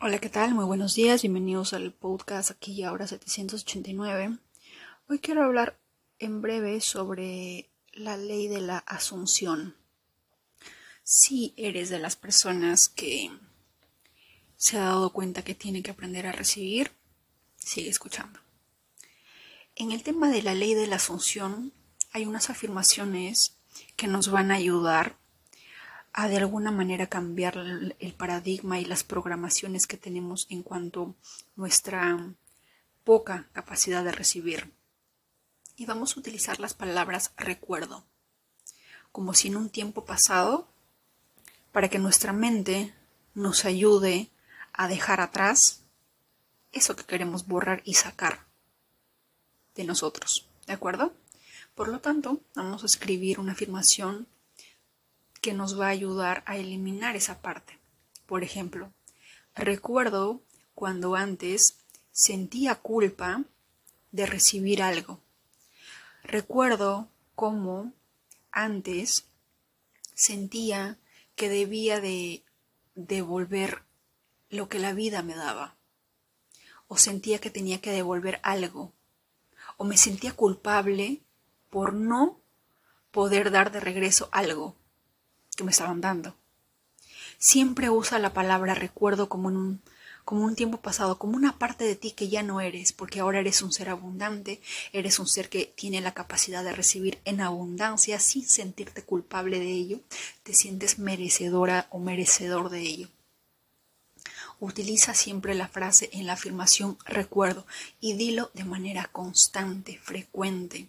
Hola, ¿qué tal? Muy buenos días, bienvenidos al podcast aquí y ahora 789. Hoy quiero hablar en breve sobre la ley de la asunción. Si eres de las personas que se ha dado cuenta que tiene que aprender a recibir, sigue escuchando. En el tema de la ley de la asunción hay unas afirmaciones que nos van a ayudar a de alguna manera cambiar el paradigma y las programaciones que tenemos en cuanto a nuestra poca capacidad de recibir. Y vamos a utilizar las palabras recuerdo, como si en un tiempo pasado, para que nuestra mente nos ayude a dejar atrás eso que queremos borrar y sacar de nosotros. ¿De acuerdo? Por lo tanto, vamos a escribir una afirmación que nos va a ayudar a eliminar esa parte. Por ejemplo, recuerdo cuando antes sentía culpa de recibir algo. Recuerdo cómo antes sentía que debía de devolver lo que la vida me daba. O sentía que tenía que devolver algo. O me sentía culpable por no poder dar de regreso algo que me estaban dando. Siempre usa la palabra recuerdo como un, como un tiempo pasado, como una parte de ti que ya no eres, porque ahora eres un ser abundante, eres un ser que tiene la capacidad de recibir en abundancia sin sentirte culpable de ello, te sientes merecedora o merecedor de ello. Utiliza siempre la frase en la afirmación recuerdo y dilo de manera constante, frecuente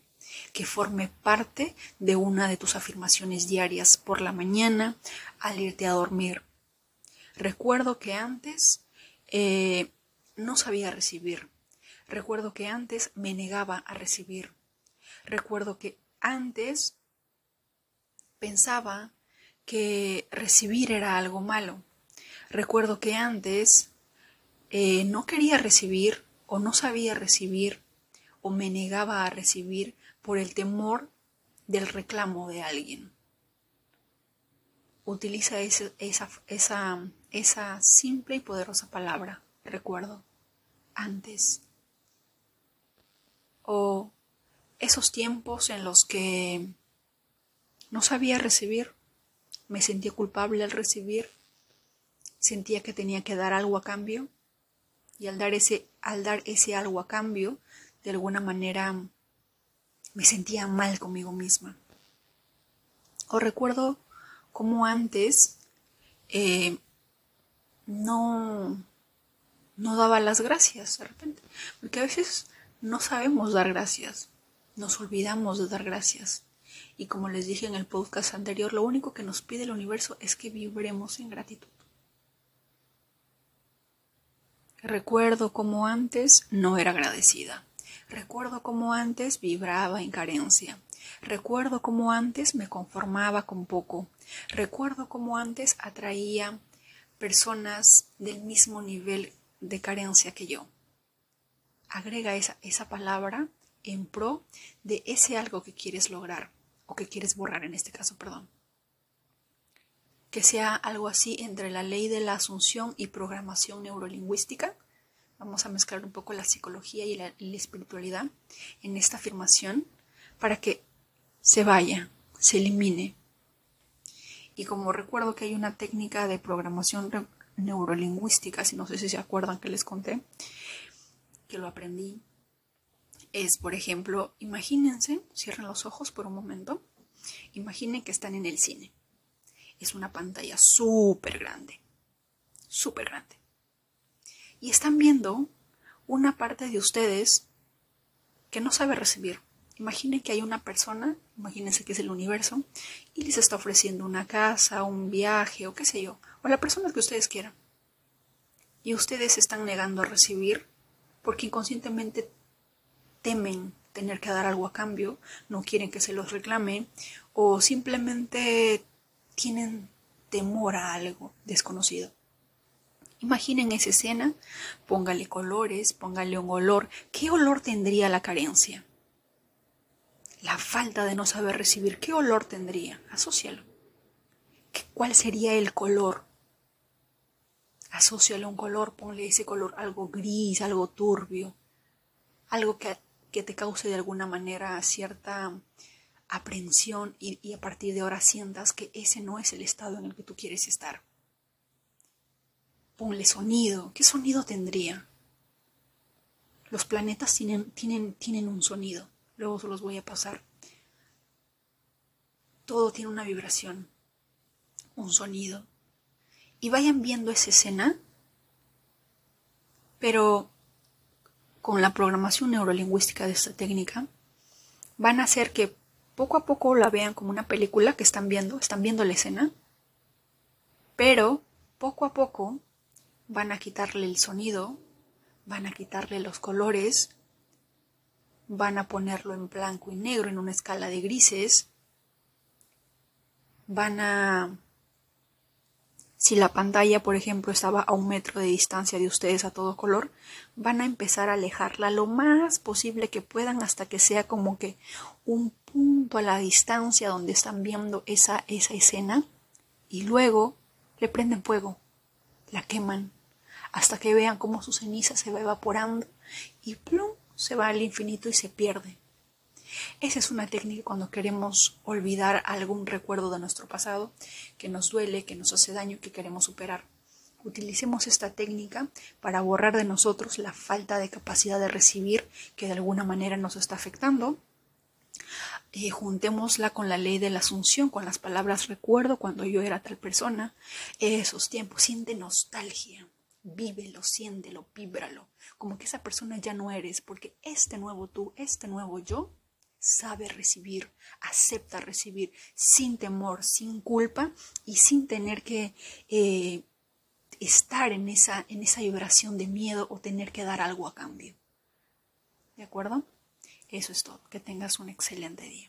que forme parte de una de tus afirmaciones diarias por la mañana al irte a dormir. Recuerdo que antes eh, no sabía recibir. Recuerdo que antes me negaba a recibir. Recuerdo que antes pensaba que recibir era algo malo. Recuerdo que antes eh, no quería recibir o no sabía recibir o me negaba a recibir por el temor del reclamo de alguien. Utiliza esa, esa, esa simple y poderosa palabra, recuerdo, antes. O esos tiempos en los que no sabía recibir, me sentía culpable al recibir, sentía que tenía que dar algo a cambio y al dar ese, al dar ese algo a cambio, de alguna manera me sentía mal conmigo misma. O recuerdo cómo antes eh, no, no daba las gracias de repente, porque a veces no sabemos dar gracias, nos olvidamos de dar gracias. Y como les dije en el podcast anterior, lo único que nos pide el universo es que vibremos en gratitud. Recuerdo cómo antes no era agradecida. Recuerdo cómo antes vibraba en carencia. Recuerdo cómo antes me conformaba con poco. Recuerdo cómo antes atraía personas del mismo nivel de carencia que yo. Agrega esa, esa palabra en pro de ese algo que quieres lograr o que quieres borrar en este caso, perdón. Que sea algo así entre la ley de la asunción y programación neurolingüística Vamos a mezclar un poco la psicología y la, espiritualidad en esta afirmación para que se vaya, se elimine. Y como recuerdo que hay una técnica de programación neurolingüística, si no sé si se acuerdan que les conté, que lo aprendí, es, por ejemplo, imagínense, cierren los ojos por un momento, imaginen que están en el cine. Es una pantalla súper grande, súper grande y están viendo una parte de ustedes que no sabe recibir. Imaginen que hay una persona, imagínense que es el universo, y les está ofreciendo una casa, un viaje o qué sé yo, o la persona que ustedes quieran. Y ustedes se están negando a recibir porque inconscientemente temen tener que dar algo a cambio, no quieren que se los reclame o simplemente tienen temor a algo desconocido. Imaginen esa escena, póngale colores, póngale un olor. ¿Qué olor tendría la carencia? La falta de no saber recibir, ¿qué olor tendría? Asocialo. ¿Cuál sería el color? Asociale un color, ponle ese color algo gris, algo turbio, algo que, que te cause de alguna manera cierta aprensión y, y a partir de ahora sientas que ese no es el estado en el que tú quieres estar. Ponle sonido. ¿Qué sonido tendría? Los planetas tienen, tienen, tienen un sonido. Luego se los voy a pasar. Todo tiene una vibración, un sonido. Y vayan viendo esa escena, pero con la programación neurolingüística de esta técnica, van a hacer que poco a poco la vean como una película que están viendo, están viendo la escena, pero poco a poco van a quitarle el sonido, van a quitarle los colores, van a ponerlo en blanco y negro en una escala de grises, van a... Si la pantalla, por ejemplo, estaba a un metro de distancia de ustedes a todo color, van a empezar a alejarla lo más posible que puedan hasta que sea como que un punto a la distancia donde están viendo esa, esa escena y luego le prenden fuego, la queman, hasta que vean cómo su ceniza se va evaporando y plum, se va al infinito y se pierde. Esa es una técnica cuando queremos olvidar algún recuerdo de nuestro pasado que nos duele, que nos hace daño, que queremos superar. Utilicemos esta técnica para borrar de nosotros la falta de capacidad de recibir que de alguna manera nos está afectando. Eh, juntémosla con la ley de la asunción, con las palabras recuerdo cuando yo era tal persona. Esos tiempos, siente nostalgia vívelo, siéntelo, víbralo, como que esa persona ya no eres, porque este nuevo tú, este nuevo yo, sabe recibir, acepta recibir sin temor, sin culpa y sin tener que eh, estar en esa, en esa vibración de miedo o tener que dar algo a cambio. ¿De acuerdo? Eso es todo. Que tengas un excelente día.